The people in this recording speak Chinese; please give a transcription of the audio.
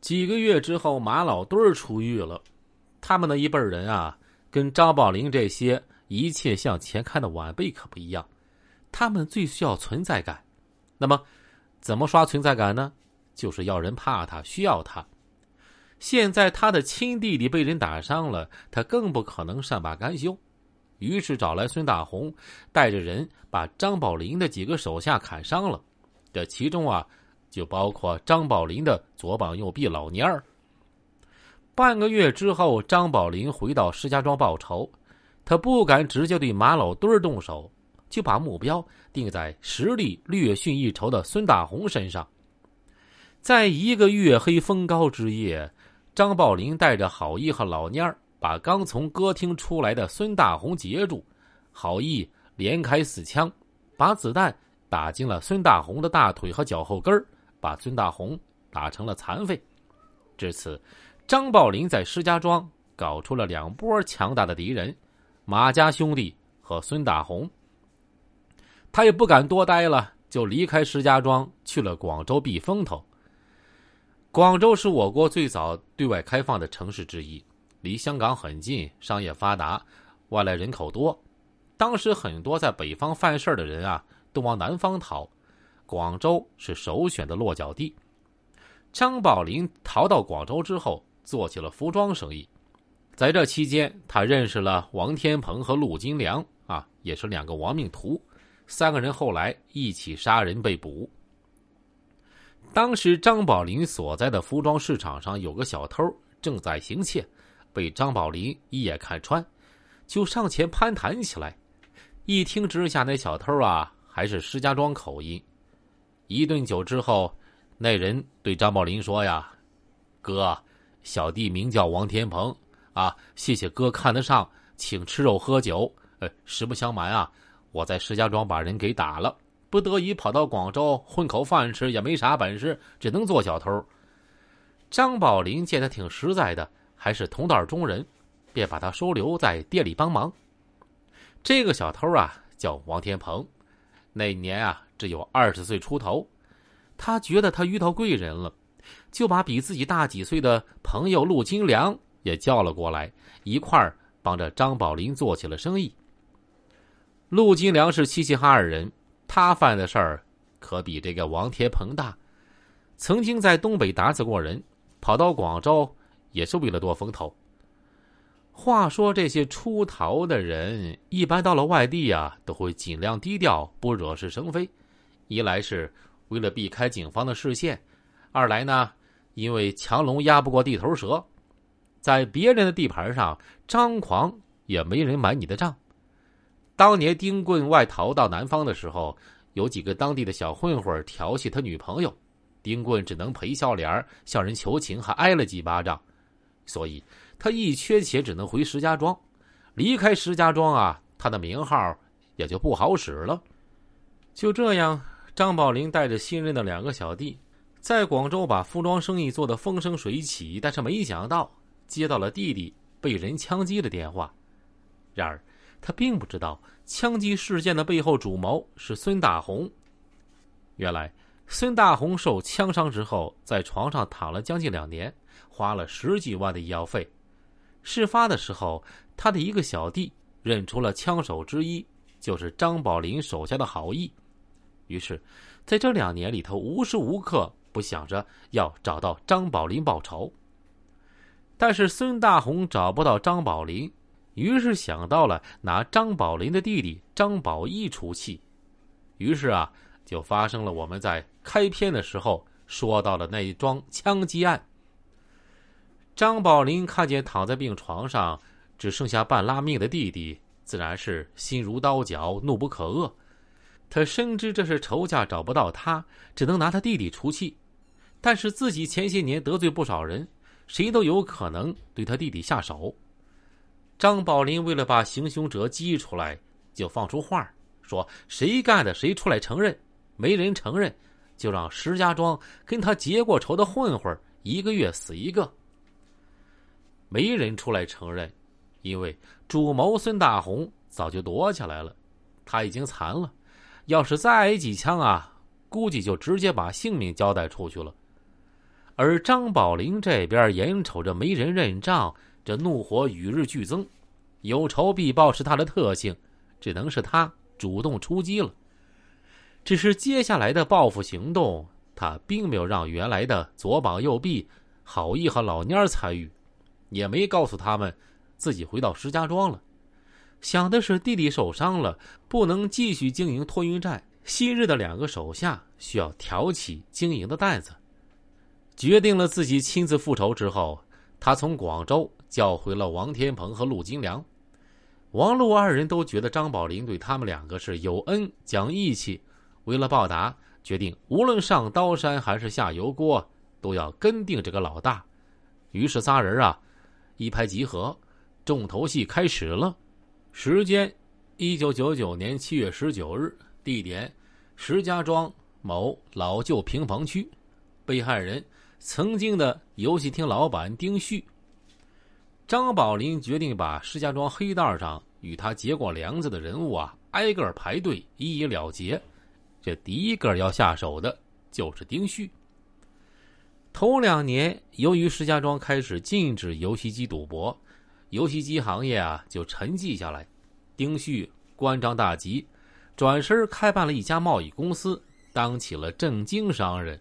几个月之后，马老墩儿出狱了。他们那一辈人啊，跟张宝林这些一切向前看的晚辈可不一样。他们最需要存在感。那么，怎么刷存在感呢？就是要人怕他，需要他。现在他的亲弟弟被人打伤了，他更不可能善罢甘休。于是找来孙大红，带着人把张宝林的几个手下砍伤了。这其中啊。就包括张宝林的左膀右臂老蔫儿。半个月之后，张宝林回到石家庄报仇，他不敢直接对马老墩儿动手，就把目标定在实力略逊一筹的孙大红身上。在一个月黑风高之夜，张宝林带着郝毅和老蔫儿，把刚从歌厅出来的孙大红截住，郝毅连开四枪，把子弹打进了孙大红的大腿和脚后跟儿。把孙大红打成了残废。至此，张宝林在石家庄搞出了两波强大的敌人：马家兄弟和孙大红。他也不敢多待了，就离开石家庄去了广州避风头。广州是我国最早对外开放的城市之一，离香港很近，商业发达，外来人口多。当时很多在北方犯事的人啊，都往南方逃。广州是首选的落脚地。张宝林逃到广州之后，做起了服装生意。在这期间，他认识了王天鹏和陆金良，啊，也是两个亡命徒。三个人后来一起杀人被捕。当时，张宝林所在的服装市场上有个小偷正在行窃，被张宝林一眼看穿，就上前攀谈起来。一听之下，那小偷啊，还是石家庄口音。一顿酒之后，那人对张宝林说：“呀，哥，小弟名叫王天鹏，啊，谢谢哥看得上，请吃肉喝酒。呃，实不相瞒啊，我在石家庄把人给打了，不得已跑到广州混口饭吃，也没啥本事，只能做小偷。”张宝林见他挺实在的，还是同道中人，便把他收留在店里帮忙。这个小偷啊，叫王天鹏，那年啊。只有二十岁出头，他觉得他遇到贵人了，就把比自己大几岁的朋友陆金良也叫了过来，一块儿帮着张宝林做起了生意。陆金良是齐齐哈尔人，他犯的事儿可比这个王天鹏大，曾经在东北打死过人，跑到广州也是为了躲风头。话说这些出逃的人，一般到了外地啊，都会尽量低调，不惹是生非。一来是为了避开警方的视线，二来呢，因为强龙压不过地头蛇，在别人的地盘上张狂也没人买你的账。当年丁棍外逃到南方的时候，有几个当地的小混混调戏他女朋友，丁棍只能赔笑脸向人求情，还挨了几巴掌，所以他一缺钱只能回石家庄。离开石家庄啊，他的名号也就不好使了。就这样。张宝林带着新任的两个小弟，在广州把服装生意做得风生水起，但是没想到接到了弟弟被人枪击的电话。然而，他并不知道枪击事件的背后主谋是孙大红。原来，孙大红受枪伤之后，在床上躺了将近两年，花了十几万的医药费。事发的时候，他的一个小弟认出了枪手之一，就是张宝林手下的郝毅。于是，在这两年里头，无时无刻不想着要找到张宝林报仇。但是孙大红找不到张宝林，于是想到了拿张宝林的弟弟张宝义出气。于是啊，就发生了我们在开篇的时候说到的那一桩枪击案。张宝林看见躺在病床上只剩下半拉命的弟弟，自然是心如刀绞，怒不可遏。他深知这是仇家找不到他，只能拿他弟弟出气。但是自己前些年得罪不少人，谁都有可能对他弟弟下手。张宝林为了把行凶者激出来，就放出话说：“谁干的，谁出来承认。没人承认，就让石家庄跟他结过仇的混混一个月死一个。”没人出来承认，因为主谋孙大红早就躲起来了，他已经残了。要是再挨几枪啊，估计就直接把性命交代出去了。而张宝林这边眼瞅着没人认账，这怒火与日俱增。有仇必报是他的特性，只能是他主动出击了。只是接下来的报复行动，他并没有让原来的左膀右臂郝毅和老蔫参与，也没告诉他们自己回到石家庄了。想的是弟弟受伤了，不能继续经营托运站，昔日的两个手下需要挑起经营的担子。决定了自己亲自复仇之后，他从广州叫回了王天鹏和陆金良。王陆二人都觉得张宝林对他们两个是有恩讲义气，为了报答，决定无论上刀山还是下油锅，都要跟定这个老大。于是仨人啊，一拍即合，重头戏开始了。时间：一九九九年七月十九日，地点：石家庄某老旧平房区。被害人：曾经的游戏厅老板丁旭。张宝林决定把石家庄黑道上与他结过梁子的人物啊，挨个排队一一了结。这第一个要下手的就是丁旭。头两年，由于石家庄开始禁止游戏机赌博，游戏机行业啊就沉寂下来。丁旭关张大吉，转身开办了一家贸易公司，当起了正经商人。